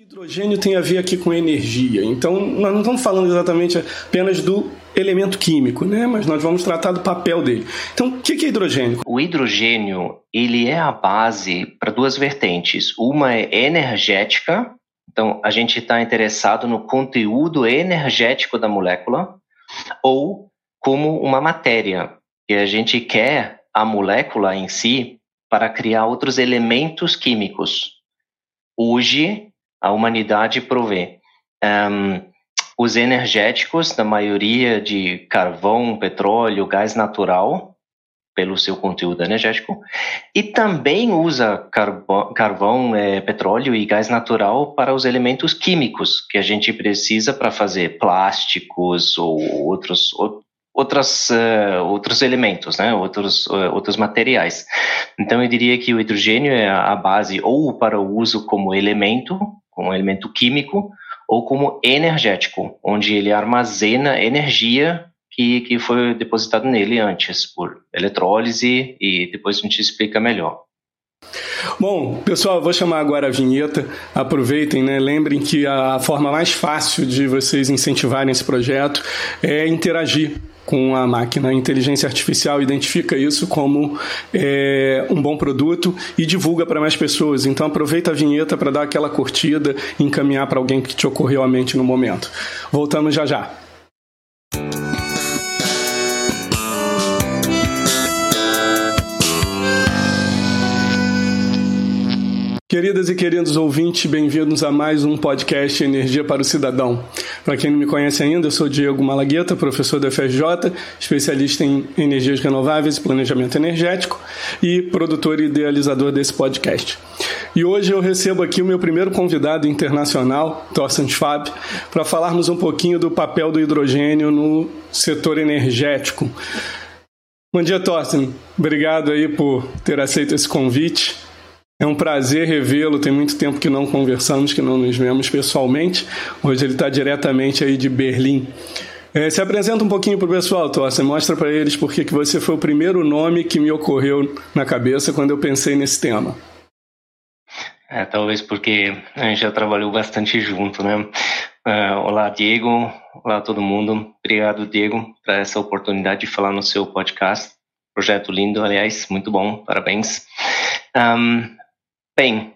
hidrogênio tem a ver aqui com energia. Então, nós não estamos falando exatamente apenas do elemento químico, né? Mas nós vamos tratar do papel dele. Então, o que é hidrogênio? O hidrogênio ele é a base para duas vertentes. Uma é energética. Então, a gente está interessado no conteúdo energético da molécula ou como uma matéria. E a gente quer a molécula em si para criar outros elementos químicos. Hoje, a humanidade provê. Um, os energéticos, na maioria de carvão, petróleo, gás natural, pelo seu conteúdo energético, e também usa carvão, carvão é, petróleo e gás natural para os elementos químicos que a gente precisa para fazer plásticos ou outros, outras, uh, outros elementos, né? outros, uh, outros materiais. Então, eu diria que o hidrogênio é a base ou para o uso como elemento, como elemento químico, ou como energético, onde ele armazena energia que, que foi depositada nele antes, por eletrólise, e depois a gente explica melhor. Bom, pessoal, vou chamar agora a vinheta. Aproveitem, né? Lembrem que a forma mais fácil de vocês incentivarem esse projeto é interagir com a máquina. A inteligência artificial identifica isso como é, um bom produto e divulga para mais pessoas. Então aproveita a vinheta para dar aquela curtida e encaminhar para alguém que te ocorreu à mente no momento. Voltamos já já. Queridas e queridos ouvintes, bem-vindos a mais um podcast Energia para o Cidadão. Para quem não me conhece ainda, eu sou Diego Malagueta, professor da FSJ, especialista em energias renováveis e planejamento energético e produtor e idealizador desse podcast. E hoje eu recebo aqui o meu primeiro convidado internacional, Thorsten Schwab, para falarmos um pouquinho do papel do hidrogênio no setor energético. Bom dia, Thorsten. Obrigado aí por ter aceito esse convite. É um prazer revê-lo. Tem muito tempo que não conversamos, que não nos vemos pessoalmente. Hoje ele está diretamente aí de Berlim. É, se apresenta um pouquinho para o pessoal, Torce. Mostra para eles porque que você foi o primeiro nome que me ocorreu na cabeça quando eu pensei nesse tema. É, talvez porque a gente já trabalhou bastante junto, né? Uh, olá, Diego. Olá, todo mundo. Obrigado, Diego, por essa oportunidade de falar no seu podcast. Projeto lindo, aliás, muito bom. Parabéns. Um, Bem,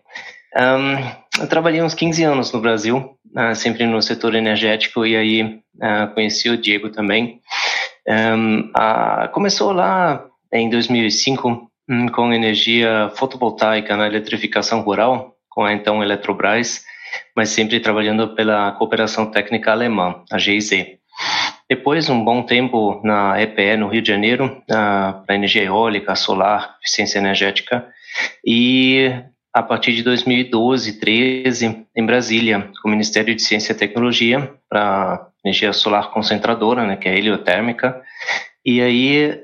um, eu trabalhei uns 15 anos no Brasil, uh, sempre no setor energético, e aí uh, conheci o Diego também. Um, uh, começou lá em 2005 um, com energia fotovoltaica na eletrificação rural, com a então Eletrobras, mas sempre trabalhando pela cooperação técnica alemã, a GIZ. Depois, um bom tempo na EPE, no Rio de Janeiro, para energia eólica, solar, eficiência energética, e a partir de 2012, 13, em Brasília, com o Ministério de Ciência e Tecnologia para energia solar concentradora, né, que é a heliotérmica. E aí,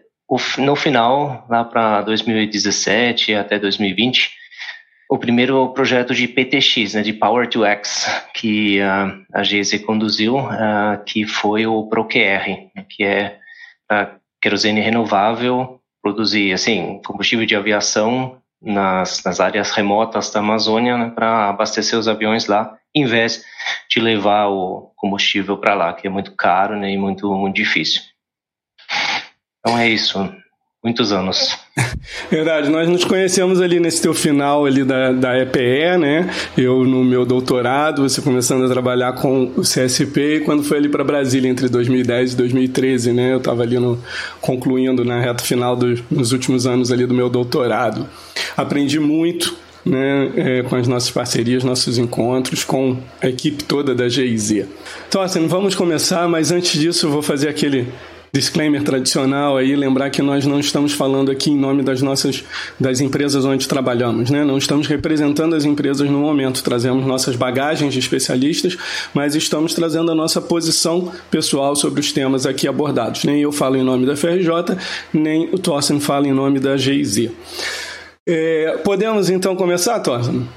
no final, lá para 2017 até 2020, o primeiro projeto de PTX, né, de Power to X, que uh, a GZ conduziu, uh, que foi o ProQR, que é uh, querosene renovável, produzir assim combustível de aviação nas, nas áreas remotas da Amazônia né, para abastecer os aviões lá, em vez de levar o combustível para lá, que é muito caro né, e muito, muito difícil. Então é isso muitos anos. Verdade, nós nos conhecemos ali nesse teu final ali da, da EPE, né? Eu no meu doutorado, você começando a trabalhar com o CSP, e quando foi ali para Brasília entre 2010 e 2013, né? Eu estava ali no, concluindo na reta final dos nos últimos anos ali do meu doutorado. Aprendi muito, né, é, com as nossas parcerias, nossos encontros, com a equipe toda da GIZ. Então, assim, vamos começar, mas antes disso eu vou fazer aquele disclaimer tradicional aí, lembrar que nós não estamos falando aqui em nome das nossas das empresas onde trabalhamos, né? Não estamos representando as empresas no momento, trazemos nossas bagagens de especialistas, mas estamos trazendo a nossa posição pessoal sobre os temas aqui abordados. Nem eu falo em nome da FRJ, nem o Thorsten fala em nome da GIZ. É, podemos então começar, Thorsten?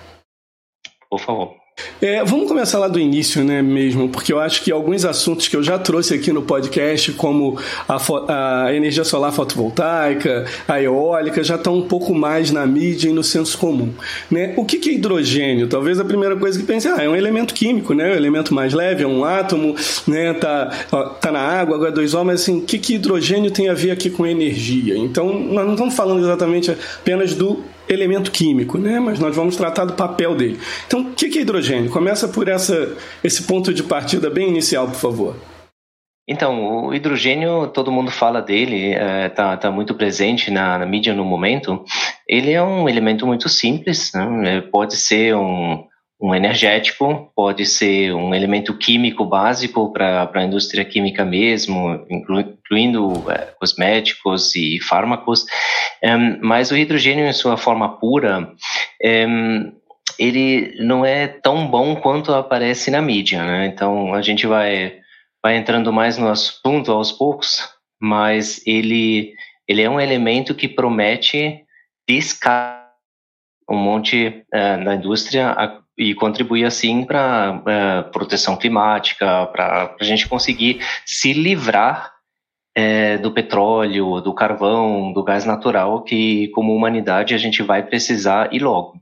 Por favor. É, vamos começar lá do início, né, mesmo, porque eu acho que alguns assuntos que eu já trouxe aqui no podcast, como a, a energia solar fotovoltaica, a eólica, já estão um pouco mais na mídia e no senso comum. Né? O que, que é hidrogênio? Talvez a primeira coisa que pense, ah, é um elemento químico, né? É um elemento mais leve, é um átomo, né? Tá, ó, tá na água, H2O, mas assim, o que, que hidrogênio tem a ver aqui com energia? Então, nós não estamos falando exatamente apenas do elemento químico, né? mas nós vamos tratar do papel dele. Então, o que é hidrogênio? Começa por essa, esse ponto de partida bem inicial, por favor. Então, o hidrogênio, todo mundo fala dele, está é, tá, tá muito presente na, na, mídia no momento. Ele é um elemento muito simples, né? É, pode ser um, um energético, pode ser um elemento químico básico para a indústria química mesmo, inclu, incluindo é, cosméticos e fármacos, é, mas o hidrogênio em sua forma pura, é, ele não é tão bom quanto aparece na mídia, né? Então a gente vai, vai entrando mais no assunto aos poucos, mas ele, ele é um elemento que promete descartar um monte uh, na indústria e contribuir assim para é, proteção climática, para a gente conseguir se livrar uh, do petróleo, do carvão, do gás natural que, como humanidade, a gente vai precisar e logo.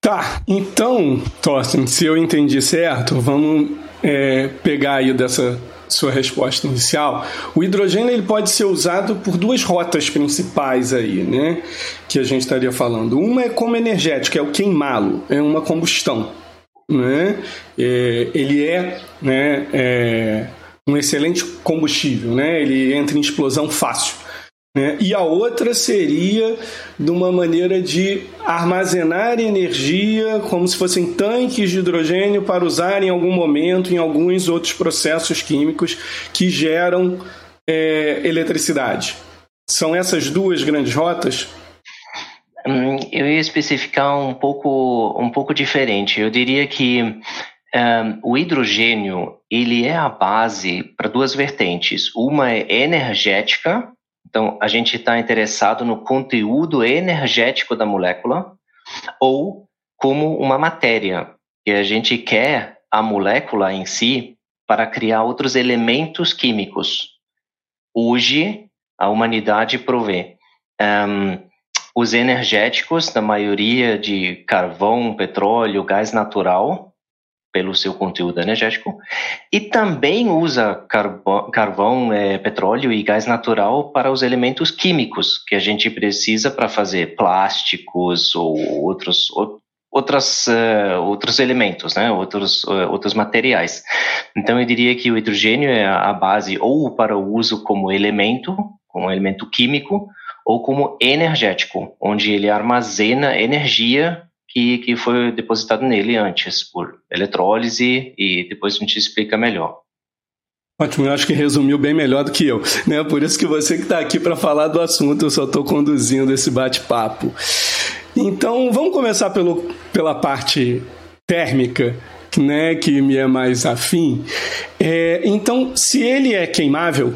Tá, então, Thorsten, se eu entendi certo, vamos é, pegar aí dessa sua resposta inicial, o hidrogênio ele pode ser usado por duas rotas principais aí, né? Que a gente estaria falando. Uma é como energético, é o queimá-lo, é uma combustão, né? É, ele é, né? É um excelente combustível, né? Ele entra em explosão fácil. Né? E a outra seria de uma maneira de armazenar energia como se fossem tanques de hidrogênio para usar em algum momento em alguns outros processos químicos que geram é, eletricidade. São essas duas grandes rotas? Hum, eu ia especificar um pouco, um pouco diferente. Eu diria que um, o hidrogênio ele é a base para duas vertentes. Uma é energética, então, a gente está interessado no conteúdo energético da molécula ou como uma matéria, e a gente quer a molécula em si para criar outros elementos químicos. Hoje, a humanidade provê um, os energéticos, da maioria de carvão, petróleo, gás natural, pelo seu conteúdo energético, e também usa carvão, carvão é, petróleo e gás natural para os elementos químicos que a gente precisa para fazer plásticos ou outros, outras, uh, outros elementos, né, outros, uh, outros materiais. Então, eu diria que o hidrogênio é a base ou para o uso como elemento, como elemento químico, ou como energético, onde ele armazena energia que, que foi depositado nele antes, por eletrólise, e depois a gente explica melhor. Ótimo, eu acho que resumiu bem melhor do que eu, né? Por isso que você que está aqui para falar do assunto, eu só estou conduzindo esse bate-papo. Então, vamos começar pelo, pela parte térmica, né, que me é mais afim. É, então, se ele é queimável,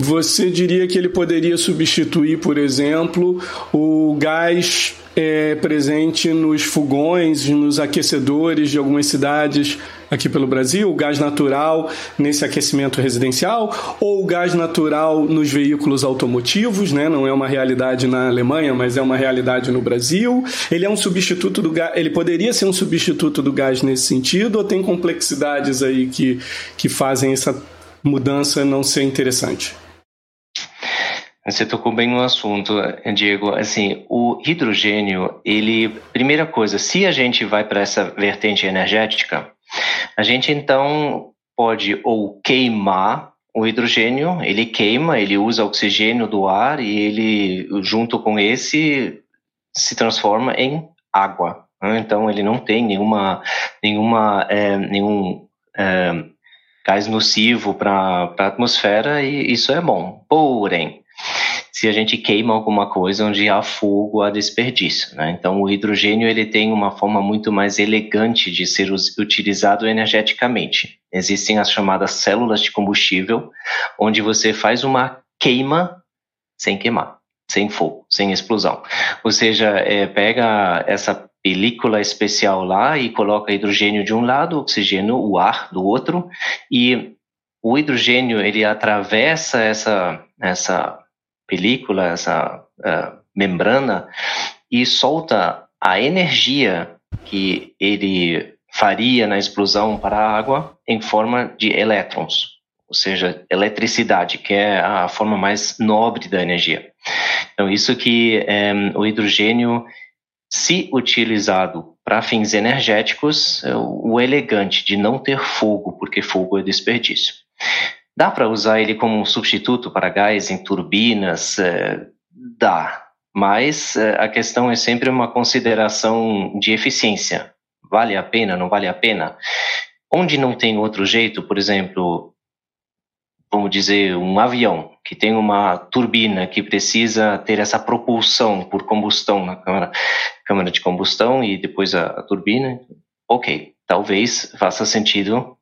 você diria que ele poderia substituir, por exemplo, o gás é, presente nos fogões, nos aquecedores de algumas cidades aqui pelo Brasil, o gás natural nesse aquecimento residencial, ou o gás natural nos veículos automotivos, né? não é uma realidade na Alemanha, mas é uma realidade no Brasil. Ele é um substituto do gás, ele poderia ser um substituto do gás nesse sentido, ou tem complexidades aí que, que fazem essa mudança não ser interessante? Você tocou bem no assunto, Diego. Assim, o hidrogênio, ele, primeira coisa, se a gente vai para essa vertente energética, a gente então pode ou queimar o hidrogênio, ele queima, ele usa oxigênio do ar e ele, junto com esse, se transforma em água. Né? Então, ele não tem nenhuma, nenhuma, é, nenhum é, gás nocivo para a atmosfera e isso é bom. Porém, se a gente queima alguma coisa onde há fogo, há desperdício. Né? Então, o hidrogênio ele tem uma forma muito mais elegante de ser utilizado energeticamente. Existem as chamadas células de combustível, onde você faz uma queima sem queimar, sem fogo, sem explosão. Ou seja, é, pega essa película especial lá e coloca hidrogênio de um lado, oxigênio, o ar do outro, e o hidrogênio ele atravessa essa essa película, essa uh, membrana e solta a energia que ele faria na explosão para a água em forma de elétrons, ou seja, eletricidade, que é a forma mais nobre da energia. Então, isso que é, o hidrogênio, se utilizado para fins energéticos, é o elegante de não ter fogo, porque fogo é desperdício. Dá para usar ele como um substituto para gás em turbinas? É, dá, mas é, a questão é sempre uma consideração de eficiência. Vale a pena, não vale a pena? Onde não tem outro jeito, por exemplo, vamos dizer, um avião que tem uma turbina que precisa ter essa propulsão por combustão na câmara, câmara de combustão e depois a, a turbina, ok, talvez faça sentido,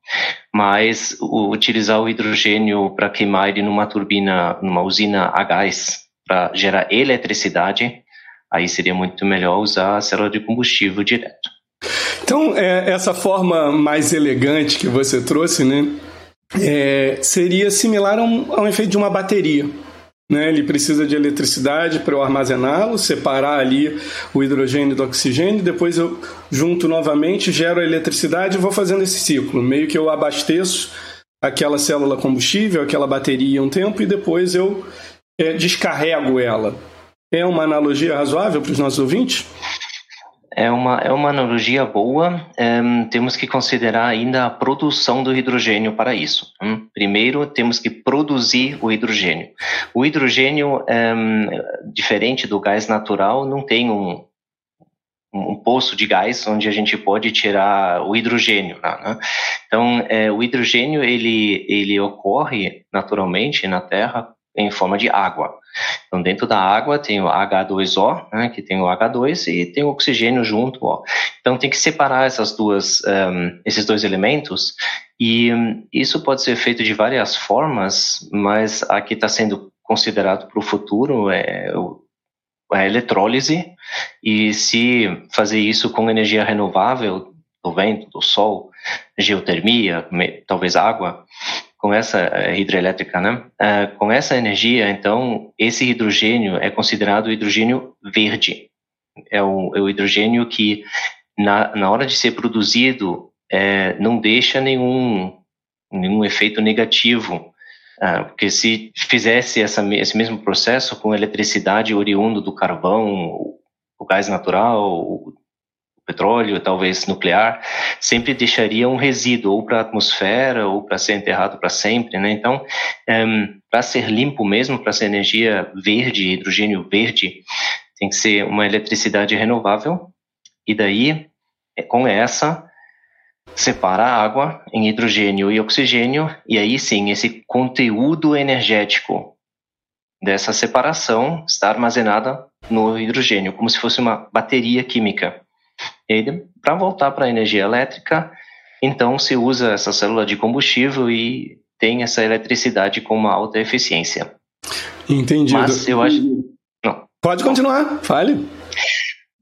mas utilizar o hidrogênio para queimar ele numa turbina, numa usina a gás, para gerar eletricidade, aí seria muito melhor usar a célula de combustível direto. Então, é, essa forma mais elegante que você trouxe, né, é, seria similar a um, a um efeito de uma bateria. Né? Ele precisa de eletricidade para eu armazená-lo, separar ali o hidrogênio do oxigênio, depois eu junto novamente, gero a eletricidade e vou fazendo esse ciclo. Meio que eu abasteço aquela célula combustível, aquela bateria um tempo e depois eu é, descarrego ela. É uma analogia razoável para os nossos ouvintes? É uma, é uma analogia boa. Um, temos que considerar ainda a produção do hidrogênio para isso. Um, primeiro, temos que produzir o hidrogênio. O hidrogênio, um, diferente do gás natural, não tem um, um poço de gás onde a gente pode tirar o hidrogênio. Né? Então, é, o hidrogênio ele, ele ocorre naturalmente na Terra em forma de água. Então, dentro da água tem o H2O, né, que tem o H2 e tem o oxigênio junto. Ó. Então, tem que separar essas duas, um, esses dois elementos e um, isso pode ser feito de várias formas, mas a que está sendo considerado para o futuro é a eletrólise e se fazer isso com energia renovável do vento, do sol, geotermia, talvez água, com essa eh, hidrelétrica, né? Uh, com essa energia, então, esse hidrogênio é considerado hidrogênio verde. É o, é o hidrogênio que, na, na hora de ser produzido, é, não deixa nenhum, nenhum efeito negativo. Uh, porque se fizesse essa, esse mesmo processo com eletricidade oriundo do carvão, o gás natural, petróleo, talvez nuclear, sempre deixaria um resíduo ou para a atmosfera ou para ser enterrado para sempre, né? Então, um, ehm, para ser limpo mesmo, para ser energia verde, hidrogênio verde, tem que ser uma eletricidade renovável. E daí, é, com essa, separa a água em hidrogênio e oxigênio, e aí sim, esse conteúdo energético dessa separação está armazenada no hidrogênio, como se fosse uma bateria química. Ele, para voltar para a energia elétrica, então se usa essa célula de combustível e tem essa eletricidade com uma alta eficiência. Entendido. Mas eu acho. Não. Pode continuar, fale.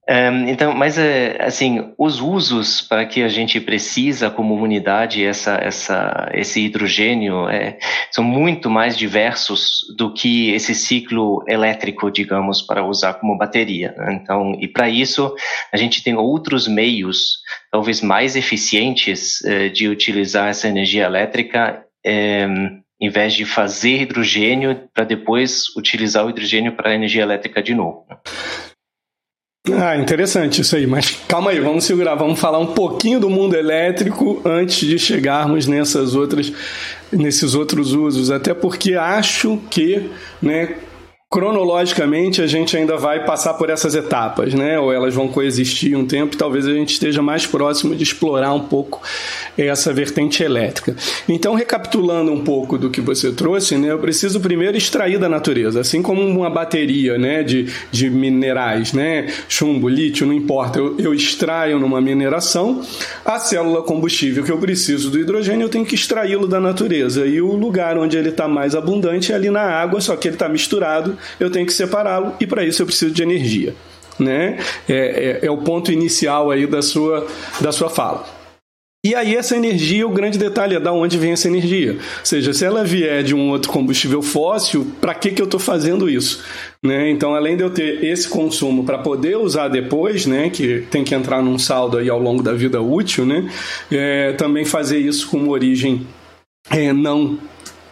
Um, então, mas é, assim, os usos para que a gente precisa como humanidade essa, essa, esse hidrogênio é, são muito mais diversos do que esse ciclo elétrico, digamos, para usar como bateria. Né? Então, e para isso a gente tem outros meios, talvez mais eficientes, eh, de utilizar essa energia elétrica. Eh, em vez de fazer hidrogênio para depois utilizar o hidrogênio para energia elétrica de novo. Ah, interessante isso aí. Mas calma aí, vamos segurar, vamos falar um pouquinho do mundo elétrico antes de chegarmos nessas outras, nesses outros usos. Até porque acho que, né, cronologicamente a gente ainda vai passar por essas etapas, né? Ou elas vão coexistir um tempo e talvez a gente esteja mais próximo de explorar um pouco essa vertente elétrica. Então, recapitulando um pouco do que você trouxe, né? Eu preciso primeiro extrair da natureza, assim como uma bateria, né? De, de minerais, né? Chumbo, lítio, não importa. Eu, eu extraio numa mineração a célula combustível que eu preciso do hidrogênio, eu tenho que extraí-lo da natureza. E o lugar onde ele está mais abundante é ali na água, só que ele está misturado eu tenho que separá-lo e para isso eu preciso de energia. né? É, é, é o ponto inicial aí da sua, da sua fala. E aí essa energia, o grande detalhe é da onde vem essa energia. Ou seja, se ela vier de um outro combustível fóssil, para que, que eu estou fazendo isso? Né? Então, além de eu ter esse consumo para poder usar depois, né, que tem que entrar num saldo aí ao longo da vida útil, né, é, também fazer isso com uma origem é, não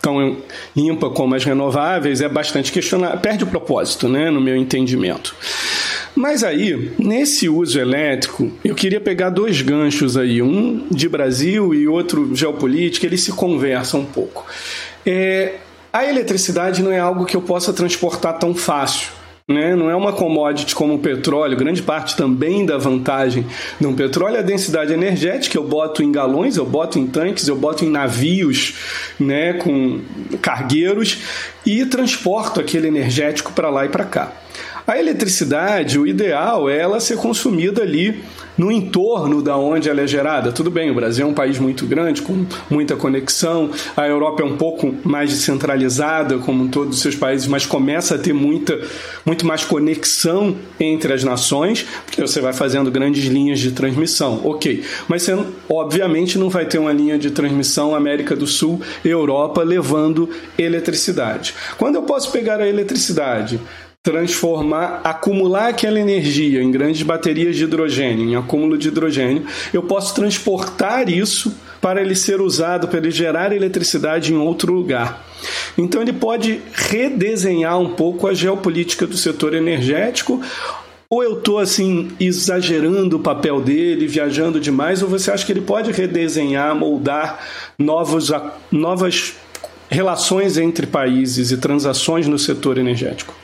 tão limpa como as renováveis é bastante questionável, perde o propósito, né, no meu entendimento. Mas aí, nesse uso elétrico, eu queria pegar dois ganchos aí, um de Brasil e outro geopolítica, eles se conversam um pouco. É, a eletricidade não é algo que eu possa transportar tão fácil. Né? Não é uma commodity como o petróleo, grande parte também da vantagem do petróleo é a densidade energética. Eu boto em galões, eu boto em tanques, eu boto em navios né, com cargueiros e transporto aquele energético para lá e para cá. A eletricidade, o ideal é ela ser consumida ali no entorno da onde ela é gerada. Tudo bem, o Brasil é um país muito grande, com muita conexão, a Europa é um pouco mais descentralizada, como todos os seus países, mas começa a ter muita, muito mais conexão entre as nações, porque você vai fazendo grandes linhas de transmissão. Ok, mas você obviamente não vai ter uma linha de transmissão América do Sul, Europa, levando eletricidade. Quando eu posso pegar a eletricidade transformar, acumular aquela energia em grandes baterias de hidrogênio, em acúmulo de hidrogênio, eu posso transportar isso para ele ser usado, para ele gerar eletricidade em outro lugar. Então ele pode redesenhar um pouco a geopolítica do setor energético ou eu estou assim exagerando o papel dele, viajando demais, ou você acha que ele pode redesenhar, moldar novos, novas relações entre países e transações no setor energético?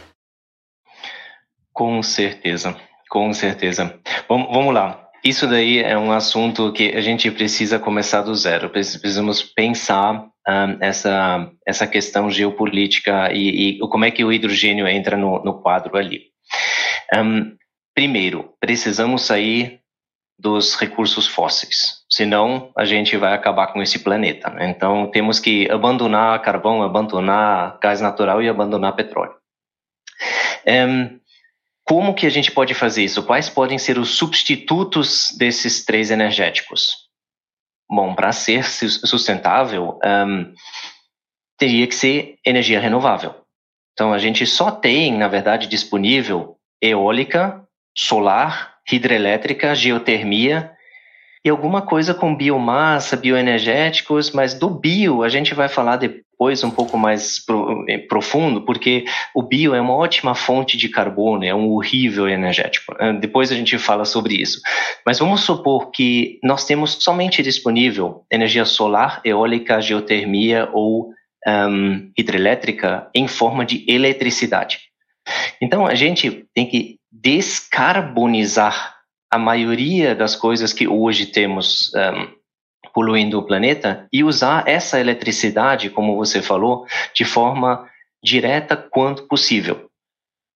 Com certeza, com certeza. Vamos, lá. Isso daí é um assunto que a gente precisa começar do zero. Precisamos pensar um, essa, essa questão geopolítica e, e, como é que o hidrogênio entra no, no quadro ali. Um, primeiro, precisamos sair dos recursos fósseis, senão a gente vai acabar com esse planeta. Né? Então, temos que abandonar carvão, abandonar gás natural e abandonar petróleo. Um, como que a gente pode fazer isso? Quais podem ser os substitutos desses três energéticos? Bom, para ser sustentável, um, teria que ser energia renovável. Então, a gente só tem, na verdade, disponível eólica, solar, hidrelétrica, geotermia e alguma coisa com biomassa, bioenergéticos, mas do bio a gente vai falar depois um pouco mais pro, eh, profundo, porque o bio é uma ótima fonte de carbono, é um horrível energético. Eh, depois a gente fala sobre isso. Mas vamos supor que nós temos somente disponível energia solar, eólica, geotermia ou um, hidrelétrica em forma de eletricidade. Então a gente tem que descarbonizar a maioria das coisas que hoje temos um, poluindo o planeta e usar essa eletricidade, como você falou, de forma direta quanto possível.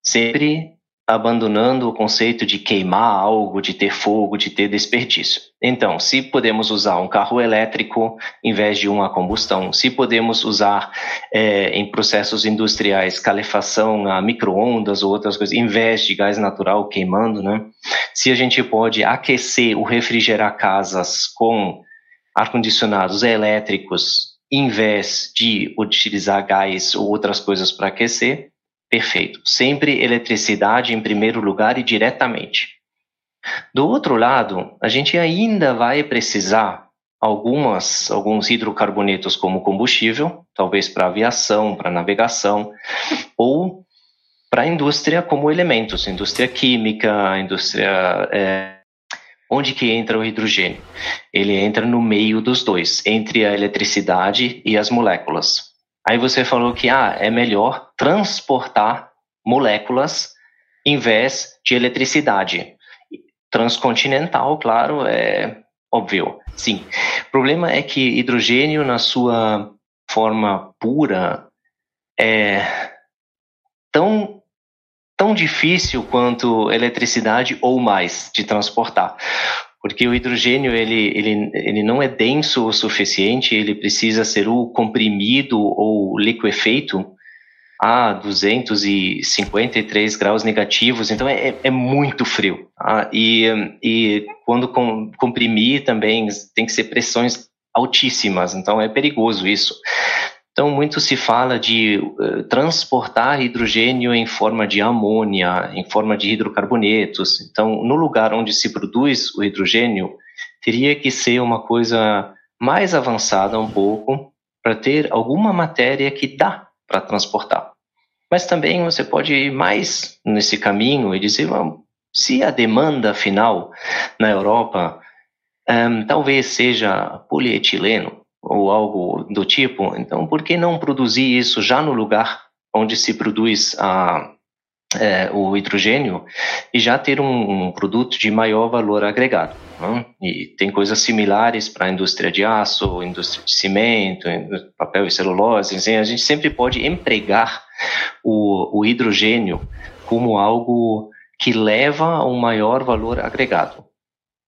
Sempre abandonando o conceito de queimar algo, de ter fogo, de ter desperdício. Então, se podemos usar um carro elétrico em vez de uma combustão, se podemos usar é, em processos industriais calefação a microondas ou outras coisas, em vez de gás natural queimando, né? Se a gente pode aquecer ou refrigerar casas com ar-condicionados elétricos em vez de utilizar gás ou outras coisas para aquecer, perfeito. Sempre eletricidade em primeiro lugar e diretamente. Do outro lado, a gente ainda vai precisar algumas alguns hidrocarbonetos como combustível, talvez para aviação, para navegação, ou para a indústria como elementos, indústria química, indústria é, Onde que entra o hidrogênio? Ele entra no meio dos dois, entre a eletricidade e as moléculas. Aí você falou que ah, é melhor transportar moléculas em vez de eletricidade. Transcontinental, claro, é óbvio. Sim. O problema é que hidrogênio, na sua forma pura, é tão tão difícil quanto eletricidade ou mais de transportar. Porque o hidrogênio ele, ele, ele não é denso o suficiente, ele precisa ser ou comprimido ou liquefeito a 253 graus negativos, então é, é muito frio. Tá? E, e quando com, comprimir também tem que ser pressões altíssimas, então é perigoso isso. Então, muito se fala de uh, transportar hidrogênio em forma de amônia, em forma de hidrocarbonetos. Então, no lugar onde se produz o hidrogênio, teria que ser uma coisa mais avançada um pouco para ter alguma matéria que dá para transportar. Mas também você pode ir mais nesse caminho e dizer, se a demanda final na Europa um, talvez seja polietileno, ou algo do tipo. Então, por que não produzir isso já no lugar onde se produz a, é, o hidrogênio e já ter um, um produto de maior valor agregado? Né? E tem coisas similares para a indústria de aço, indústria de cimento, papel e celulose. Assim, a gente sempre pode empregar o, o hidrogênio como algo que leva a um maior valor agregado.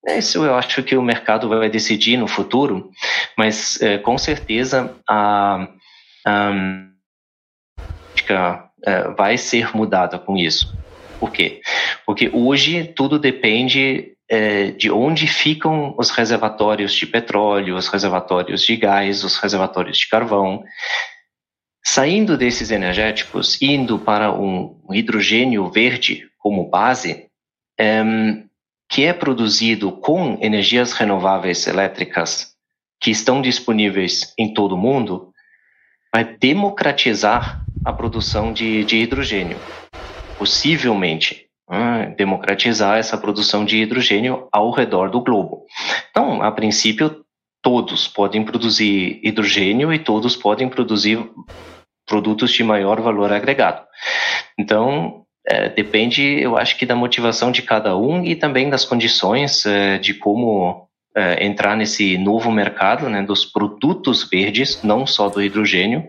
Isso eu acho que o mercado vai decidir no futuro, mas é, com certeza a, a é, vai ser mudada com isso. Por quê? Porque hoje tudo depende é, de onde ficam os reservatórios de petróleo, os reservatórios de gás, os reservatórios de carvão. Saindo desses energéticos, indo para um hidrogênio verde como base, é, que é produzido com energias renováveis elétricas que estão disponíveis em todo o mundo, vai democratizar a produção de, de hidrogênio. Possivelmente, hum, democratizar essa produção de hidrogênio ao redor do globo. Então, a princípio, todos podem produzir hidrogênio e todos podem produzir produtos de maior valor agregado. Então, é, depende, eu acho que da motivação de cada um e também das condições é, de como é, entrar nesse novo mercado, né, dos produtos verdes, não só do hidrogênio,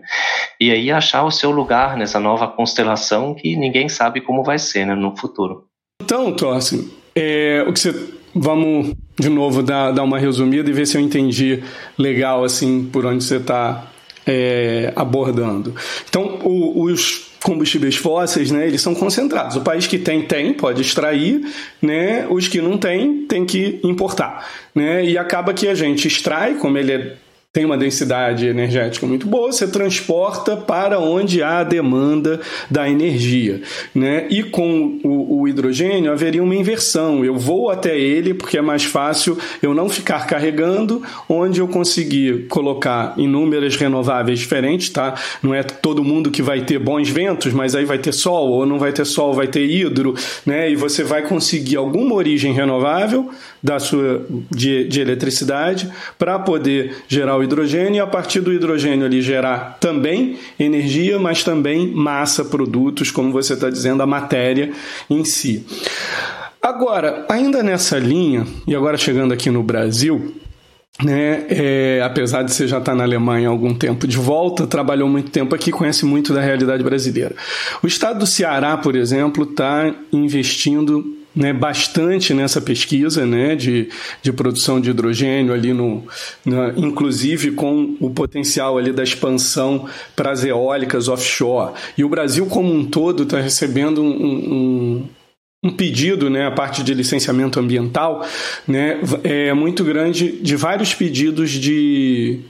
e aí achar o seu lugar nessa nova constelação que ninguém sabe como vai ser né, no futuro. Então, Torce, é, o que você vamos de novo dar, dar uma resumida e ver se eu entendi legal assim por onde você está é, abordando. Então, o, os combustíveis fósseis, né, eles são concentrados. O país que tem, tem, pode extrair, né, os que não tem, tem que importar. Né, e acaba que a gente extrai, como ele é tem uma densidade energética muito boa, você transporta para onde há a demanda da energia. Né? E com o, o, hidrogênio haveria uma inversão. Eu vou até ele porque é mais fácil eu não ficar carregando, onde eu conseguir colocar inúmeras renováveis diferentes, tá? Não é todo mundo que vai ter bons ventos, mas aí vai ter sol, ou não vai ter sol, vai ter hidro, né? E você vai conseguir alguma origem renovável da sua de, de eletricidade para poder gerar o hidrogênio e a partir do hidrogênio ali gerar também energia, mas também massa, produtos, como você está dizendo, a matéria em si. Agora, ainda nessa linha, e agora chegando aqui no Brasil, né, é, apesar de você já estar tá na Alemanha há algum tempo de volta, trabalhou muito tempo aqui, conhece muito da realidade brasileira. O estado do Ceará, por exemplo, está investindo né, bastante nessa pesquisa né, de, de produção de hidrogênio ali no, inclusive com o potencial ali da expansão para as eólicas offshore. E o Brasil como um todo está recebendo um, um, um pedido, né, a parte de licenciamento ambiental, né, é muito grande de vários pedidos de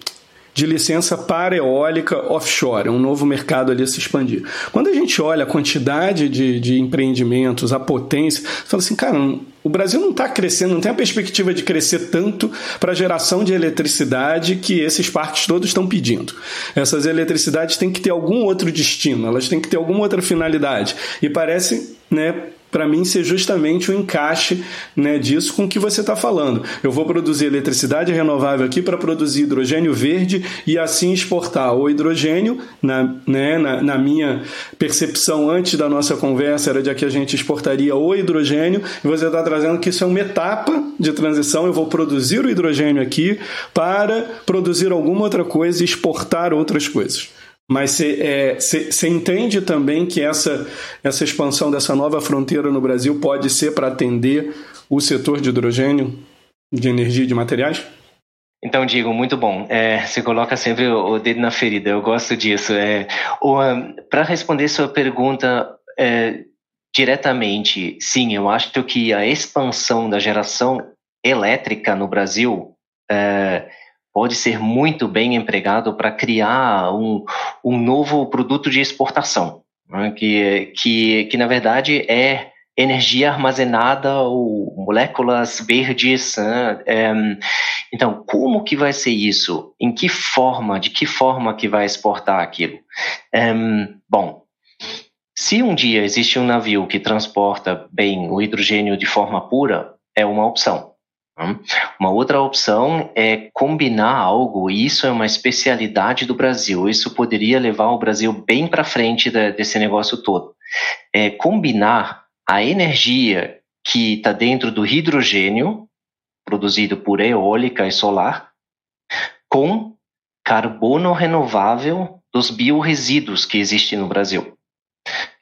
de licença para eólica offshore, um novo mercado ali a se expandir. Quando a gente olha a quantidade de, de empreendimentos, a potência, você fala assim, cara, o Brasil não está crescendo, não tem a perspectiva de crescer tanto para a geração de eletricidade que esses parques todos estão pedindo. Essas eletricidades têm que ter algum outro destino, elas têm que ter alguma outra finalidade. E parece, né, para mim ser justamente o encaixe né, disso com o que você está falando. Eu vou produzir eletricidade renovável aqui para produzir hidrogênio verde e assim exportar o hidrogênio. Na, né, na, na, minha percepção antes da nossa conversa era de que a gente exportaria o hidrogênio e você está trazendo que isso é uma etapa de transição. Eu vou produzir o hidrogênio aqui para produzir alguma outra coisa e exportar outras coisas. Mas você é, entende também que essa, essa expansão dessa nova fronteira no Brasil pode ser para atender o setor de hidrogênio, de energia e de materiais? Então, Diego, muito bom. É, você coloca sempre o, dedo na ferida, eu gosto disso. É, um, Para responder sua pergunta é, diretamente, sim, eu acho que a expansão da geração elétrica no Brasil é, pode ser muito bem empregado para criar um, um novo produto de exportação, né, que, que, que, na verdade, é energia armazenada ou moléculas verdes. Né? É, então, como que vai ser isso? Em que forma? De que forma que vai exportar aquilo? É, bom, se um dia existe um navio que transporta bem o hidrogênio de forma pura, é uma opção. Né? Uma outra opção é combinar algo, e isso é uma especialidade do Brasil. Isso poderia levar o Brasil bem para frente desse negócio todo. É combinar a energia que está dentro do hidrogênio, produzido por eólica e solar, com carbono renovável dos biorresíduos que existem no Brasil.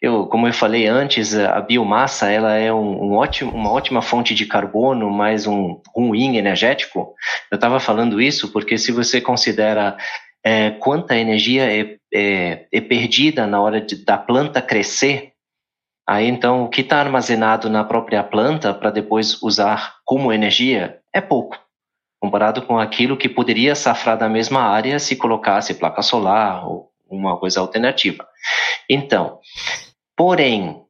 Eu, como eu falei antes, a biomassa ela é um, um ótimo, uma ótima fonte de carbono, mas um ruim energético. Eu estava falando isso porque se você considera é, quanta energia é, é, é, perdida na hora de, da planta crescer, Aí então o que está armazenado na própria planta para depois usar como energia é pouco, comparado com aquilo que poderia safrar da mesma área se colocasse placa solar ou uma coisa alternativa. Então, porém,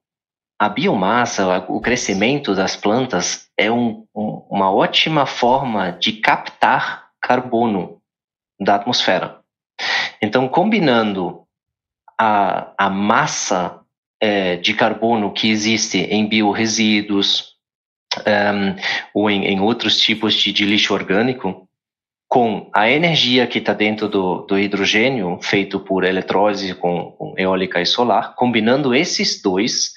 a biomassa, o crescimento das plantas é um, um, uma ótima forma de captar carbono da atmosfera. Então, combinando a, a massa é, de carbono que existe em biorresíduos um, ou em, em, outros tipos de, de, lixo orgânico, com a energia que está dentro do, do, hidrogênio, feito por eletrólise com, com, eólica e solar, combinando esses dois,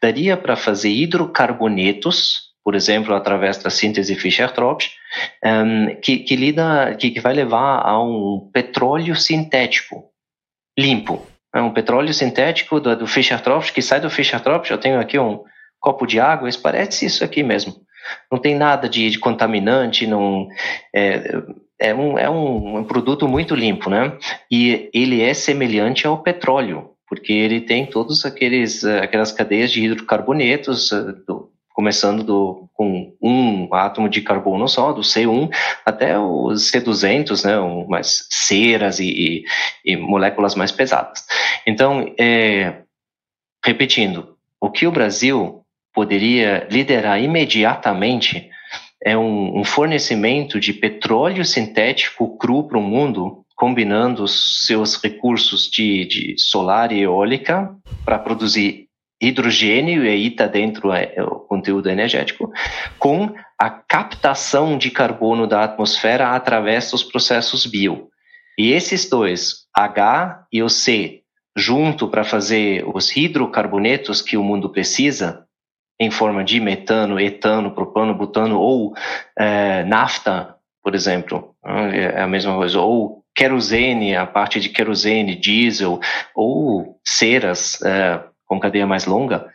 daria para fazer hidrocarbonetos, por exemplo, através da síntese Fischer-Tropsch, um, que, que, lida, que, que vai levar a um petróleo sintético limpo, é um petróleo sintético do, do Fischer-Tropsch, que sai do Fischer-Tropsch, eu tenho aqui um copo de água, isso parece isso aqui mesmo. Não tem nada de, de contaminante, não, é, é, um, é um, um produto muito limpo, né? E ele é semelhante ao petróleo, porque ele tem todos aqueles aquelas cadeias de hidrocarbonetos eh, do, começando do, com um átomo de carbono só, do C1 até o C200, né, um, mais ceras e, e, e, moléculas mais pesadas. Então, é, repetindo, o que o Brasil poderia liderar imediatamente é um, um fornecimento de petróleo sintético cru para o mundo, combinando os seus recursos de, de solar e eólica para produzir hidrogênio, e aí está dentro é, o conteúdo energético, com a captação de carbono da atmosfera através dos processos bio. E esses dois, H e o C, junto para fazer os hidrocarbonetos que o mundo precisa, em forma de metano, etano, propano, butano ou é, nafta, por exemplo, é a mesma coisa, ou querosene, a parte de querosene, diesel, ou ceras, é, com cadeia mais longa,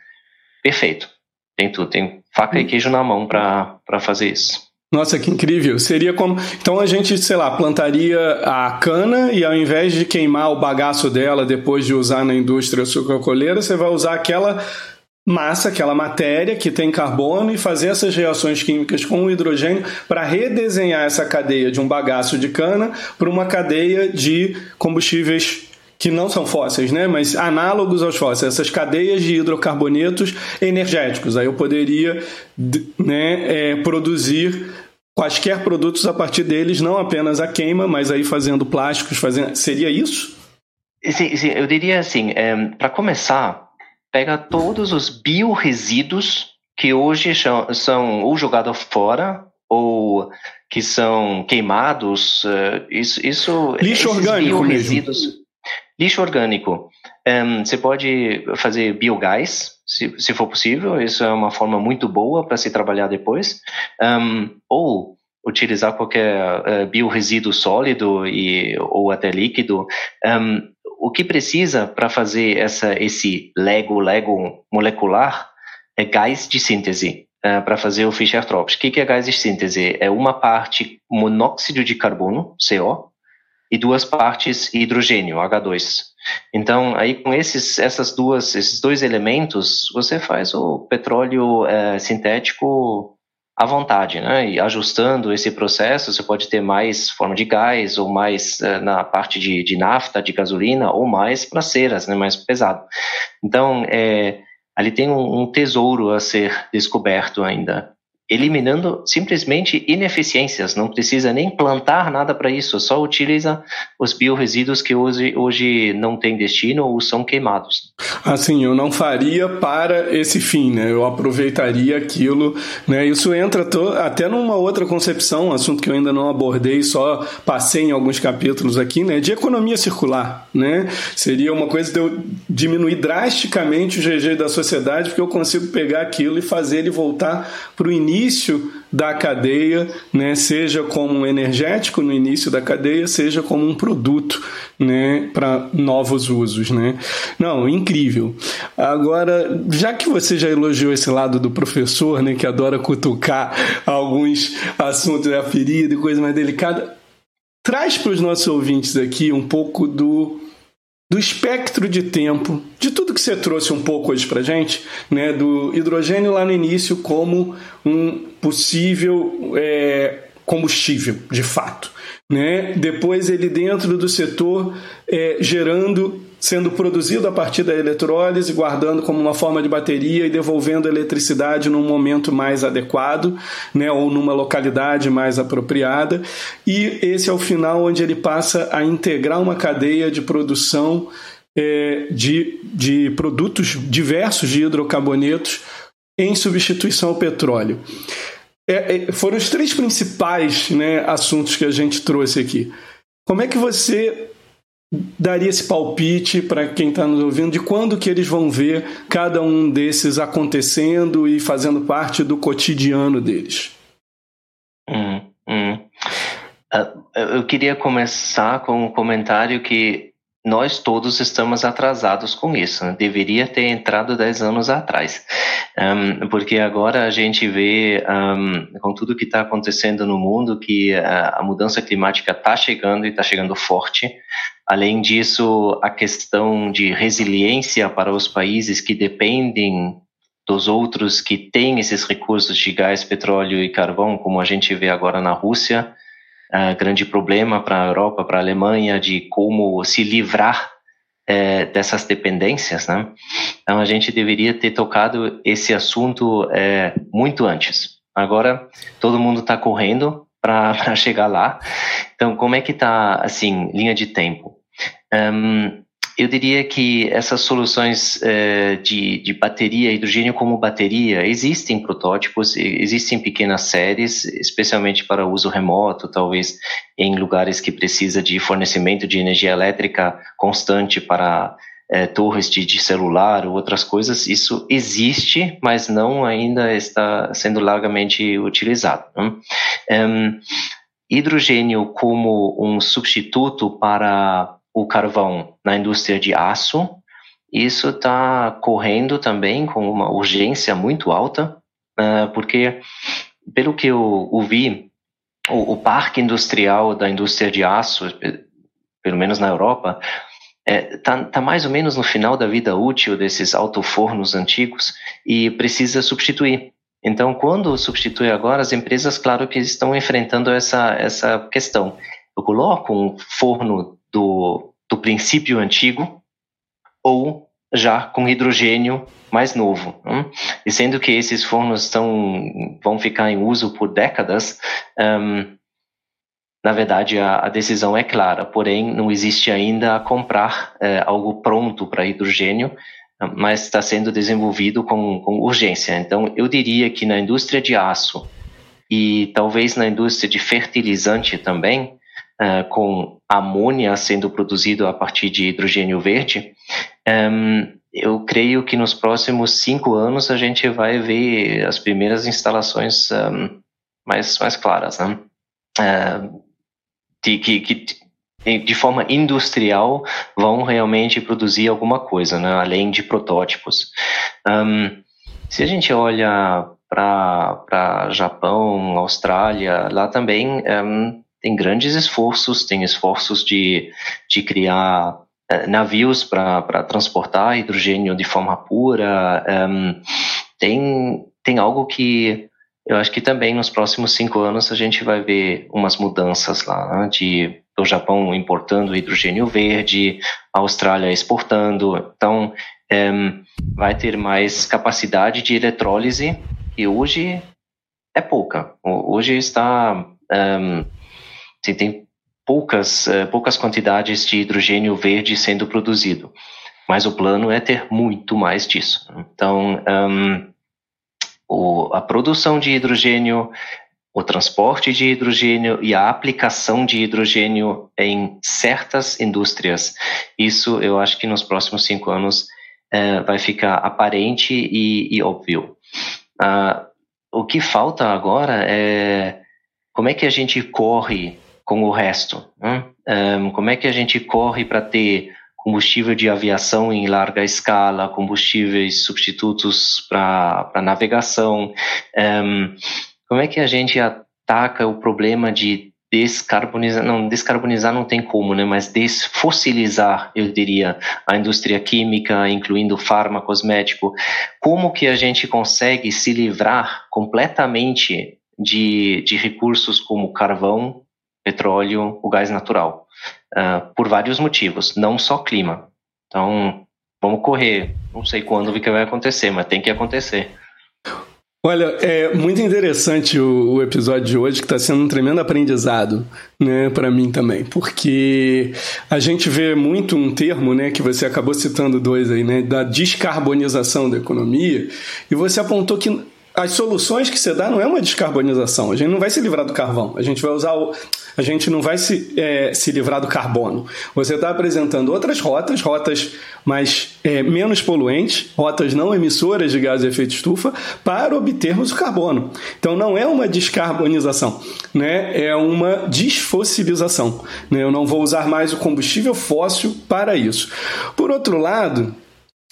perfeito. Tem tudo, tem faca e hum. queijo na mão para fazer isso. Nossa, que incrível. Seria como. Então a gente, sei lá, plantaria a cana e ao invés de queimar o bagaço dela depois de usar na indústria sucrocolheira, você vai usar aquela massa, aquela matéria que tem carbono e fazer essas reações químicas com o hidrogênio para redesenhar essa cadeia de um bagaço de cana para uma cadeia de combustíveis que não são fósseis, né, mas análogos aos fósseis, essas cadeias de hidrocarbonetos energéticos. Aí eu poderia né, é, produzir quaisquer produtos a partir deles, não apenas a queima, mas aí fazendo plásticos, fazendo. Seria isso? Sim, sim eu diria assim, é, para começar, pega todos os biorresíduos que hoje são, ou jogados fora ou que são queimados, uh, isso, isso lixo orgânico mesmo. Lixo orgânico. Um, você pode fazer biogás, se, se for possível, isso é uma forma muito boa para se trabalhar depois. Um, ou utilizar qualquer uh, biorresíduo sólido e, ou até líquido. Um, o que precisa para fazer essa, esse Lego, Lego molecular é gás de síntese. uh, para fazer o Fischer-Tropsch. O que, que é gás de síntese? É uma parte monóxido de carbono, CO, e duas partes hidrogênio, H2. Então, aí com esses, essas duas, esses dois elementos, você faz o petróleo é, sintético à vontade, né? E ajustando esse processo, você pode ter mais forma de gás ou mais é, na parte de, de nafta, de gasolina ou mais para ceras, né? Mais pesado. Então, é, ali tem um, um tesouro a ser descoberto ainda eliminando simplesmente ineficiências, não precisa nem plantar nada para isso, só utiliza os biorresíduos que hoje, hoje não têm destino ou são queimados. Assim, eu não faria para esse fim, né? Eu aproveitaria aquilo, né? Isso entra até numa outra concepção, um assunto que eu ainda não abordei, só passei em alguns capítulos aqui, né? De economia circular, né? Seria uma coisa de eu diminuir drasticamente o GG da sociedade, porque eu consigo pegar aquilo e fazer ele voltar para o início início da cadeia, né, seja como um energético no início da cadeia, seja como um produto né, para novos usos. Né? Não, incrível. Agora, já que você já elogiou esse lado do professor, né, que adora cutucar alguns assuntos da ferida e coisa mais delicada, traz para os nossos ouvintes aqui um pouco do do espectro de tempo, de tudo que você trouxe um pouco hoje para gente, né, do hidrogênio lá no início como um possível é, combustível, de fato. Né? Depois ele dentro do setor é, gerando sendo produzido a partir da eletrólise, guardando como uma forma de bateria e devolvendo eletricidade num momento mais adequado, né, ou numa localidade mais apropriada. E esse é o final onde ele passa a integrar uma cadeia de produção é, de, de produtos diversos de hidrocarbonetos em substituição ao petróleo. É, é, foram os três principais né, assuntos que a gente trouxe aqui. Como é que você daria esse palpite para quem está nos ouvindo de quando que eles vão ver cada um desses acontecendo e fazendo parte do cotidiano deles? Hum, hum. Uh, eu queria começar com um comentário que nós todos estamos atrasados com isso. Né? Deveria ter entrado 10 anos atrás. Um, porque agora a gente vê, um, com tudo que está acontecendo no mundo, que a, a mudança climática está chegando e está chegando forte. Além disso, a questão de resiliência para os países que dependem dos outros que têm esses recursos de gás, petróleo e carvão, como a gente vê agora na Rússia, uh, grande problema para a Europa, para a Alemanha, de como se livrar é, dessas dependências, né? Então a gente deveria ter tocado esse assunto é, muito antes. Agora todo mundo está correndo para chegar lá. Então como é que está assim linha de tempo? Um, eu diria que essas soluções eh, de, de bateria, hidrogênio como bateria, existem protótipos, existem pequenas séries, especialmente para uso remoto, talvez em lugares que precisa de fornecimento de energia elétrica constante para eh, torres de, de, celular ou outras coisas. Isso existe, mas não ainda está sendo largamente utilizado. Né? Um, hidrogênio como um substituto para o carvão na indústria de aço. Isso está correndo também com uma urgência muito alta, uh, porque, pelo que eu ouvi, o, o, parque industrial da indústria de aço, pelo menos na Europa, está é, tá, tá mais ou menos no final da vida útil desses autofornos antigos e precisa substituir. Então, quando substitui agora, as empresas, claro que estão enfrentando essa, essa questão. Eu coloco um forno do, do princípio antigo ou já com hidrogênio mais novo. Né? E sendo que esses fornos vão ficar em uso por décadas, um, na verdade a, a, decisão é clara, porém não existe ainda a comprar é, algo pronto para hidrogênio, mas está sendo desenvolvido com, com urgência. Então eu diria que na indústria de aço e talvez na indústria de fertilizante também, uh, com amônia sendo produzido a partir de hidrogênio verde, um, eu creio que nos próximos cinco anos a gente vai ver as primeiras instalações um, mais, mais claras, né? Uh, de, que, que de forma industrial vão realmente produzir alguma coisa, né? além de protótipos. Um, se a gente olha para Japão, Austrália, lá também um, ehm, tem grandes esforços, tem esforços de, de criar uh, navios para transportar hidrogênio de forma pura. Ehm, tem, tem algo que eu acho que também nos próximos cinco anos a gente vai ver umas mudanças lá, né, de o Japão importando hidrogênio verde, a Austrália exportando. Então, um, vai ter mais capacidade de eletrólise e hoje é pouca. Hoje está um, tem poucas uh, poucas quantidades de hidrogênio verde sendo produzido, mas o plano é ter muito mais disso. Então um, o, a produção de hidrogênio o transporte de hidrogênio e a aplicação de hidrogênio em certas indústrias. Isso eu acho que nos próximos cinco anos é, vai ficar aparente e, e óbvio. Ah, o que falta agora é como é que a gente corre com o resto? Né? Um, como é que a gente corre para ter combustível de aviação em larga escala, combustíveis substitutos para navegação? Um, como é que a gente ataca o problema de descarbonizar, não, descarbonizar não tem como, né, mas desfossilizar, eu diria, a indústria química, incluindo farma, cosmético, como que a gente consegue se livrar completamente de, de recursos como carvão, petróleo, o gás natural, uh, por vários motivos, não só clima. Então, vamos correr, não sei quando que vai acontecer, mas tem que acontecer. Olha, é muito interessante o, o episódio de hoje, que está sendo um tremendo aprendizado, né, para mim também, porque a gente vê muito um termo, né, que você acabou citando dois aí, né, da descarbonização da economia, e você apontou que as soluções que você dá não é uma descarbonização. A gente não vai se livrar do carvão. A gente vai usar o, a gente não vai se, é, se livrar do carbono. Você está apresentando outras rotas, rotas mais é, menos poluentes, rotas não emissoras de gás de efeito estufa, para obtermos o carbono. Então não é uma descarbonização, né? é uma desfossilização. Né? Eu não vou usar mais o combustível fóssil para isso. Por outro lado,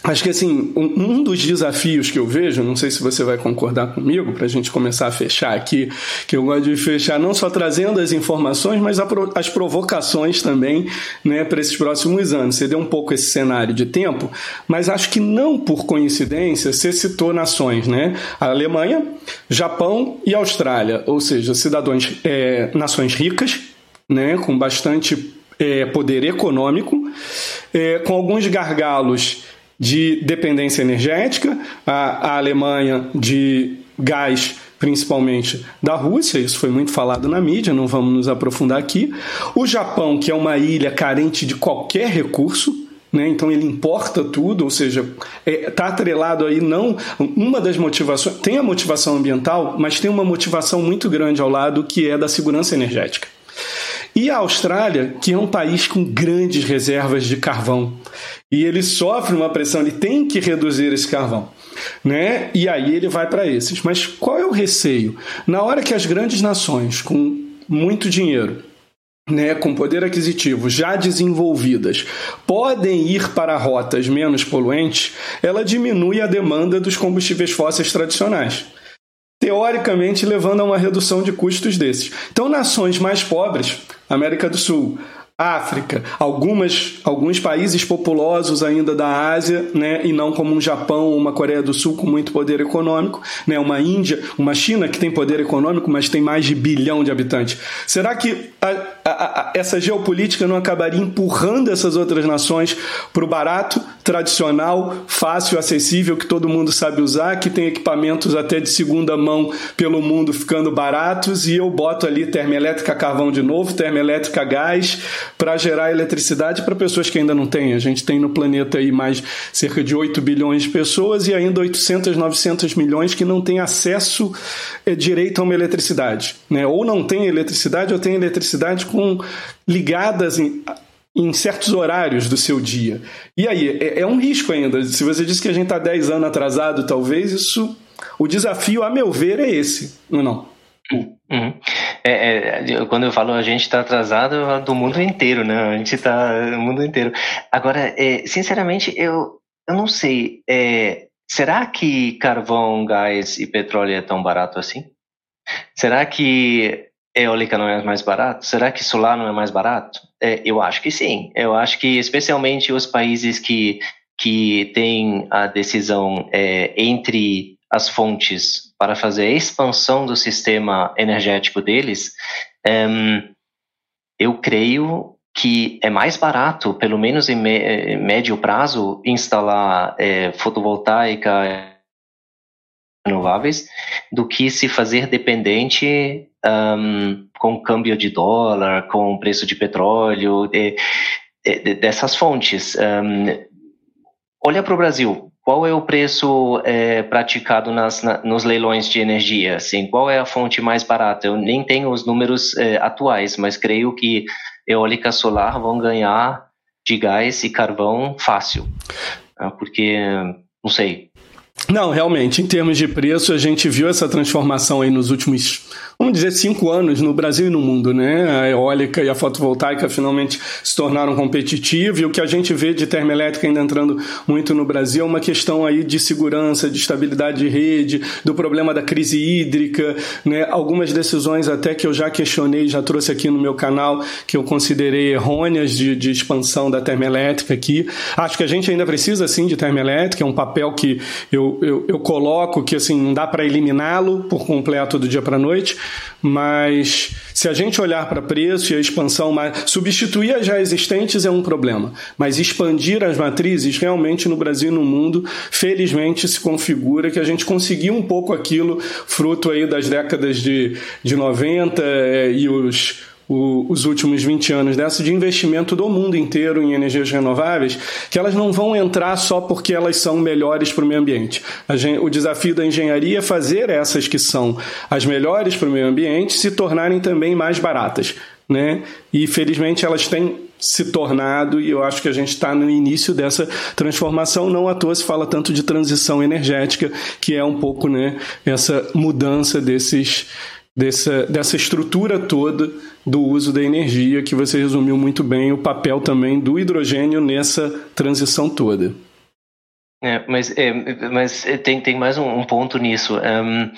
Acho que assim, um, dos desafios que eu vejo, não sei se você vai concordar comigo, para a gente começar a fechar aqui, que eu gosto de fechar não só trazendo as informações, mas as provocações também né, para esses próximos anos. Você deu um pouco esse cenário de tempo, mas acho que não por coincidência você citou nações, né? A Alemanha, Japão e Austrália, ou seja, cidadãos, é, nações ricas, né, com bastante é, poder econômico, é, com alguns gargalos de dependência energética, a, a Alemanha de gás principalmente da Rússia, isso foi muito falado na mídia, não vamos nos aprofundar aqui. O Japão, que é uma ilha carente de qualquer recurso, né? então ele importa tudo, ou seja, está é, tá atrelado aí não uma das motivações, tem a motivação ambiental, mas tem uma motivação muito grande ao lado que é da segurança energética. E a Austrália, que é um país com grandes reservas de carvão, e ele sofre uma pressão, ele tem que reduzir esse carvão. Né? E aí ele vai para esses. Mas qual é o receio? Na hora que as grandes nações com muito dinheiro né, com poder aquisitivo já desenvolvidas podem ir para rotas menos poluentes, ela diminui a demanda dos combustíveis fósseis tradicionais teoricamente levando a uma redução de custos desses. Então, nações mais pobres, América do Sul, África, algumas, alguns países populosos ainda da Ásia, né, e não como um Japão ou uma Coreia do Sul com muito poder econômico, né, uma Índia, uma China que tem poder econômico, mas tem mais de bilhão de habitantes. Será que a, a, a, essa geopolítica não acabaria empurrando essas outras nações para o barato, tradicional, fácil, acessível, que todo mundo sabe usar, que tem equipamentos até de segunda mão pelo mundo ficando baratos, e eu boto ali termoelétrica carvão de novo, termoelétrica gás, para gerar eletricidade para pessoas que ainda não têm. A gente tem no planeta aí mais cerca de 8 bilhões de pessoas e ainda 800, 900 milhões que não têm acesso é, direito a uma eletricidade. Né? Ou não tem eletricidade ou tem eletricidade com ligadas em, em certos horários do seu dia. E aí, é, é um risco ainda. Se você disse que a gente está 10 anos atrasado, talvez isso. O desafio, a meu ver, é esse, não? Não? Uhum. É, é, quando eu falo a gente está atrasado, eu falo do mundo inteiro, né? A gente está no mundo inteiro. Agora, é, sinceramente, eu, eu não sei. É, será que carvão, gás e petróleo é tão barato assim? Será que eólica não é mais barato? Será que solar não é mais barato? É, eu acho que sim. Eu acho que especialmente os países que, que têm a decisão é, entre as fontes para fazer a expansão do sistema energético deles, é, eu creio que é mais barato, pelo menos em médio prazo, instalar é, fotovoltaica renováveis do que se fazer dependente um, com câmbio de dólar, com preço de petróleo, de, de, dessas fontes. Um, olha para o Brasil. Qual é o preço é, praticado nas, na, nos leilões de energia? Assim, qual é a fonte mais barata? Eu nem tenho os números é, atuais, mas creio que eólica solar vão ganhar de gás e carvão fácil. Tá? Porque, não sei, não, realmente, em termos de preço, a gente viu essa transformação aí nos últimos, vamos dizer, cinco anos no Brasil e no mundo, né? A eólica e a fotovoltaica finalmente se tornaram competitivas e o que a gente vê de termoelétrica ainda entrando muito no Brasil é uma questão aí de segurança, de estabilidade de rede, do problema da crise hídrica, né? Algumas decisões até que eu já questionei, já trouxe aqui no meu canal, que eu considerei errôneas de, de expansão da termoelétrica aqui. Acho que a gente ainda precisa, sim, de termoelétrica, é um papel que eu eu, eu, coloco que assim não dá para eliminá-lo por completo do dia para a noite, mas se a gente olhar para preço e a expansão, substituir as já existentes é um problema, mas expandir as matrizes realmente no Brasil e no mundo, felizmente se configura que a gente conseguiu um pouco aquilo fruto aí das décadas de, de 90 é, e os o, os últimos 20 anos dessa de investimento do mundo inteiro em energias renováveis, que elas não vão entrar só porque elas são melhores para o meio ambiente. O desafio da engenharia é fazer essas que são as melhores para o meio ambiente se tornarem também mais baratas. Né? E felizmente elas têm se tornado, e eu acho que a gente está no início dessa transformação. Não à toa se fala tanto de transição energética, que é um pouco né, essa mudança desses, dessa, dessa estrutura toda do uso da energia, que você resumiu muito bem o papel também do hidrogênio nessa transição toda. É, mas é, mas tem, tem mais um, um ponto nisso. Um,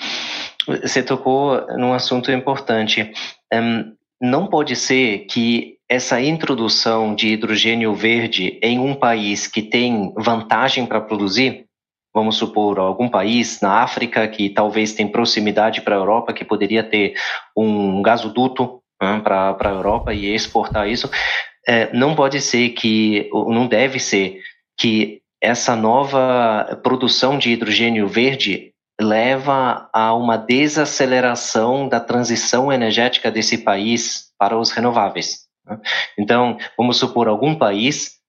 você tocou num assunto importante. Um, não pode ser que essa introdução de hidrogênio verde em um país que tem vantagem para produzir, vamos supor, algum país na África que talvez tem proximidade para a Europa, que poderia ter um gasoduto né, para a Europa e exportar isso, é, não pode ser que, não deve ser que essa nova produção de hidrogênio verde leva a uma desaceleração da transição energética desse país para os renováveis. Né. Então, vamos supor, algum país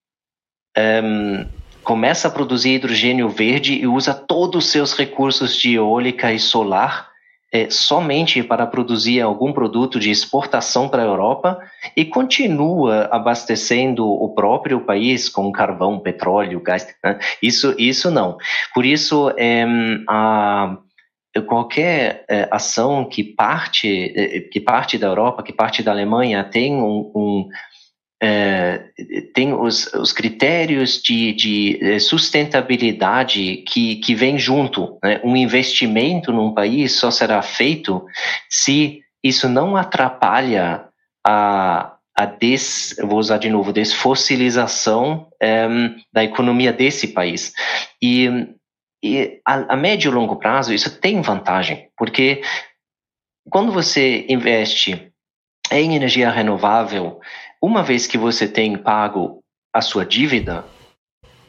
um, começa a produzir hidrogênio verde e usa todos os seus recursos de eólica e solar é, somente para produzir algum produto de exportação para a Europa e continua abastecendo o próprio país com carvão, petróleo, gás. Né? Isso, isso não. Por isso, é, a qualquer é, ação que parte é, que parte da Europa, que parte da Alemanha tem um, um é, tem os, os critérios de, de é, sustentabilidade que, que vem junto. Né? Um investimento num país só será feito se isso não atrapalha a, a des, vou usar de novo, desfossilização é, da economia desse país. E, e a, a médio e longo prazo isso tem vantagem, porque quando você investe em energia renovável, uma vez que você tem pago a sua dívida,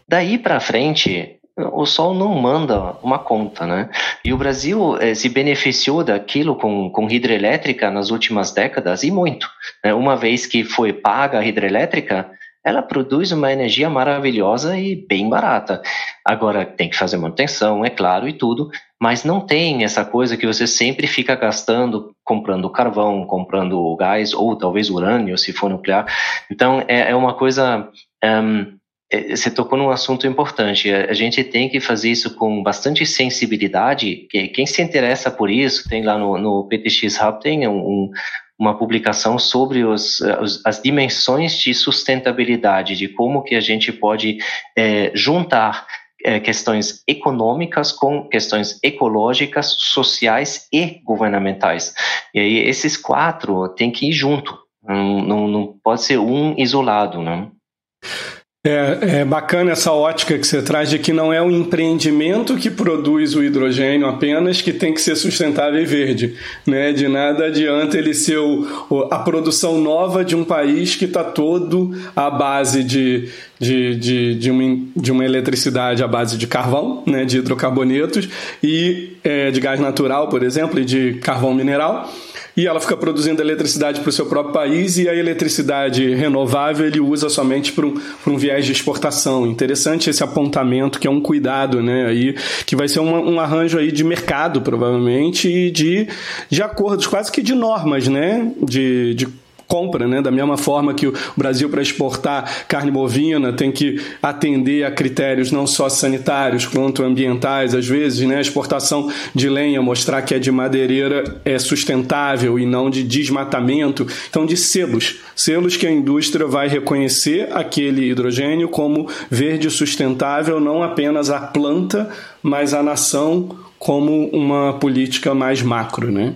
daí para frente o sol não manda uma conta, né? E o Brasil eh, se beneficiou daquilo com, com hidrelétrica nas últimas décadas e muito. Né? Uma vez que foi paga a hidrelétrica, ela produz uma energia maravilhosa e bem barata. Agora, tem que fazer manutenção, é claro, e tudo, mas não tem essa coisa que você sempre fica gastando comprando carvão, comprando gás, ou talvez urânio, se for nuclear. Então, é, é uma coisa. Um, é, você tocou num assunto importante. A gente tem que fazer isso com bastante sensibilidade. Quem se interessa por isso, tem lá no, no PTX Hub, tem um, uma publicação sobre os, as dimensões de sustentabilidade, de como que a gente pode é, juntar é, questões econômicas com questões ecológicas, sociais e governamentais. E aí esses quatro têm que ir junto, não, não, não pode ser um isolado, não. É, é, bacana essa ótica que você traz de que não é o empreendimento que produz o hidrogênio apenas que tem que ser sustentável e verde. Né? De nada adianta ele ser o, a produção nova de um país que está todo à base de, de, de, de, uma, de uma eletricidade à base de carvão, né? de hidrocarbonetos, e é, de gás natural, por exemplo, e de carvão mineral e ela fica produzindo eletricidade para o seu próprio país e a eletricidade renovável ele usa somente para um, um viés de exportação. Interessante esse apontamento, que é um cuidado, né? Aí, que vai ser um, arranjo aí de mercado, provavelmente, e de, de acordos, quase que de normas, né? De, de compra, né? Da mesma forma que o Brasil, para exportar carne bovina, tem que atender a critérios não só sanitários quanto ambientais, às vezes, né? A exportação de lenha, mostrar que é de madeireira é sustentável e não de desmatamento. Então, de selos. Selos que a indústria vai reconhecer aquele hidrogênio como verde sustentável, não apenas a planta, mas a nação como uma política mais macro, né?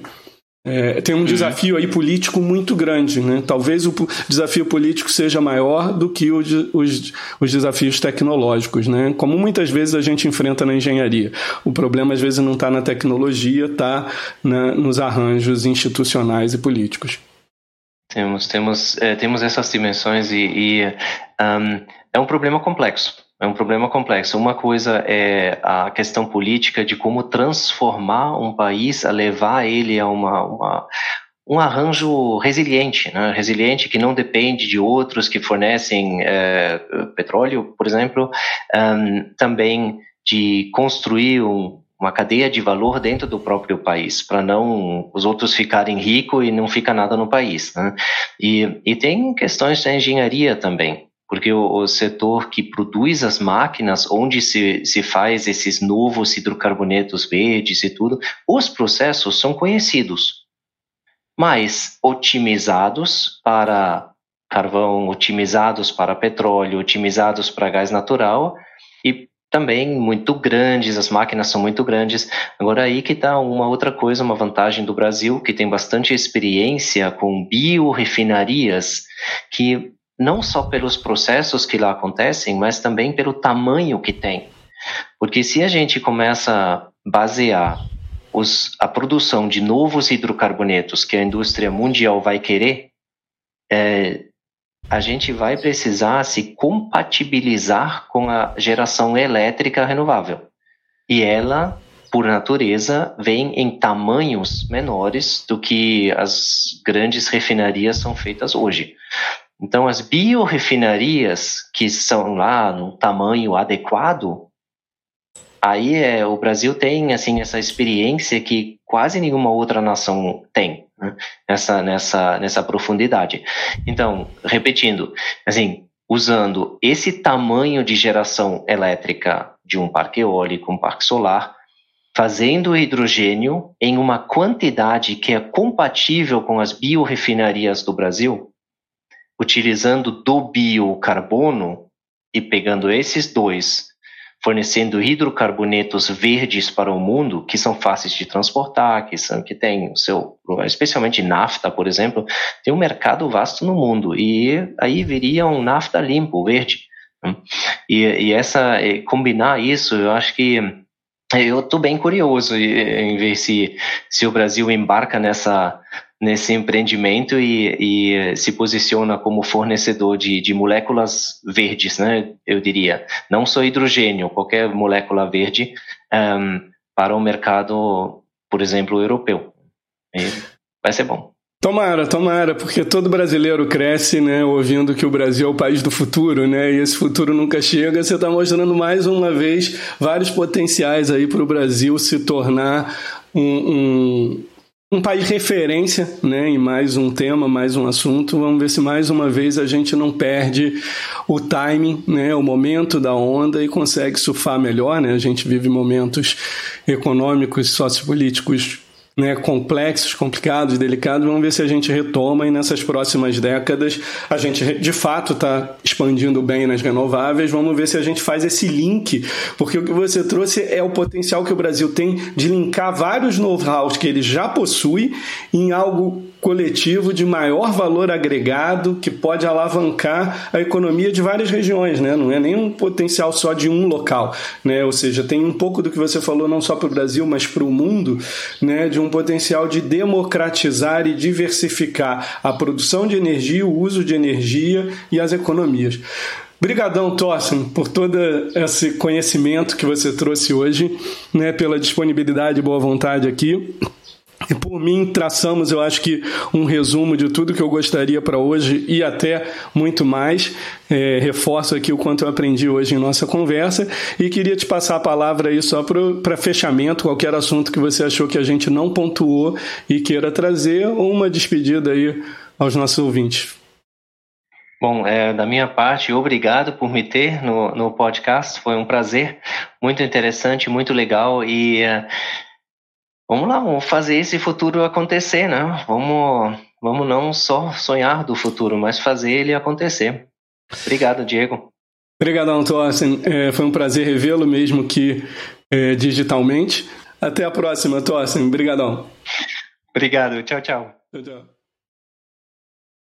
É, tem um uhum. desafio aí político muito grande, né? Talvez o desafio político seja maior do que o de, os, os desafios tecnológicos, né? Como muitas vezes a gente enfrenta na engenharia. O problema às vezes não está na tecnologia, está nos arranjos institucionais e políticos. Temos, temos, é, temos essas dimensões e, e um, é um problema complexo. É um problema complexo. Uma coisa é a questão política de como transformar um país, a levar ele a uma, uma um arranjo resiliente, né? resiliente que não depende de outros que fornecem é, petróleo, por exemplo, um, também de construir um, uma cadeia de valor dentro do próprio país, para não os outros ficarem ricos e não fica nada no país. Né? E, e tem questões de engenharia também porque o, o, setor que produz as máquinas, onde se, se faz esses novos hidrocarbonetos verdes e tudo, os processos são conhecidos, mas otimizados para carvão, otimizados para petróleo, otimizados para gás natural e também muito grandes, as máquinas são muito grandes. Agora aí que está uma outra coisa, uma vantagem do Brasil, que tem bastante experiência com biorefinarias, que não só pelos processos que lá acontecem, mas também pelo tamanho que tem. Porque se a gente começa a basear os, a produção de novos hidrocarbonetos que a indústria mundial vai querer, é, a gente vai precisar se compatibilizar com a geração elétrica renovável. E ela, por natureza, vem em tamanhos menores do que as grandes refinarias são feitas hoje. Então, as biorefinarias que são lá no tamanho adequado, aí é, o Brasil tem assim essa experiência que quase nenhuma outra nação tem né? nessa nessa nessa profundidade. Então, repetindo, assim, usando esse tamanho de geração elétrica de um parque eólico, um parque solar, fazendo hidrogênio em uma quantidade que é compatível com as biorefinarias do Brasil, utilizando do biocarbono e pegando esses dois, fornecendo hidrocarbonetos verdes para o mundo, que são fáceis de transportar, que são que tem o seu, especialmente nafta, por exemplo, tem um mercado vasto no mundo e aí viria um nafta limpo, verde. Né? E, e essa combinar isso, eu acho que eu estou bem curioso em ver se, se o Brasil embarca nessa nesse empreendimento e, e, se posiciona como fornecedor de, de moléculas verdes, né? Eu diria, não só hidrogênio, qualquer molécula verde um, para o mercado, por exemplo, europeu. E vai ser bom. Tomara, tomara, porque todo brasileiro cresce, né, ouvindo que o Brasil é o país do futuro, né, e esse futuro nunca chega. Você está mostrando mais uma vez vários potenciais aí para o Brasil se tornar um, um um país referência né, em mais um tema, mais um assunto. Vamos ver se mais uma vez a gente não perde o timing, né, o momento da onda e consegue surfar melhor. Né? A gente vive momentos econômicos, sociopolíticos né, complexos, complicados, delicados. Vamos ver se a gente retoma e nessas próximas décadas a gente de fato está expandindo bem nas renováveis. Vamos ver se a gente faz esse link, porque o que você trouxe é o potencial que o Brasil tem de linkar vários know-hows que ele já possui em algo coletivo de maior valor agregado que pode alavancar a economia de várias regiões, né? Não é nem um potencial só de um local, né? Ou seja, tem um pouco do que você falou não só para o Brasil, mas para o mundo, né? De um potencial de democratizar e diversificar a produção de energia, o uso de energia e as economias. Obrigadão, Tossen, por todo esse conhecimento que você trouxe hoje, né, pela disponibilidade e boa vontade aqui. E por mim, traçamos, eu acho que um resumo de tudo que eu gostaria para hoje e até muito mais. É, reforço aqui o quanto eu aprendi hoje em nossa conversa e queria te passar a palavra aí só para fechamento, qualquer assunto que você achou que a gente não pontuou e queira trazer, ou uma despedida aí aos nossos ouvintes. Bom, é, da minha parte, obrigado por me ter no, no podcast. Foi um prazer, muito interessante, muito legal e é, vamos lá, vamos fazer esse futuro acontecer, né? Vamos, vamos não só sonhar do futuro, mas fazer ele acontecer. Obrigado, Diego. Obrigadão, Thorsten. É, foi um prazer revê-lo mesmo que é, digitalmente. Até a próxima, Thorsten. Obrigadão. Obrigado. Tchau, tchau. Tchau, tchau.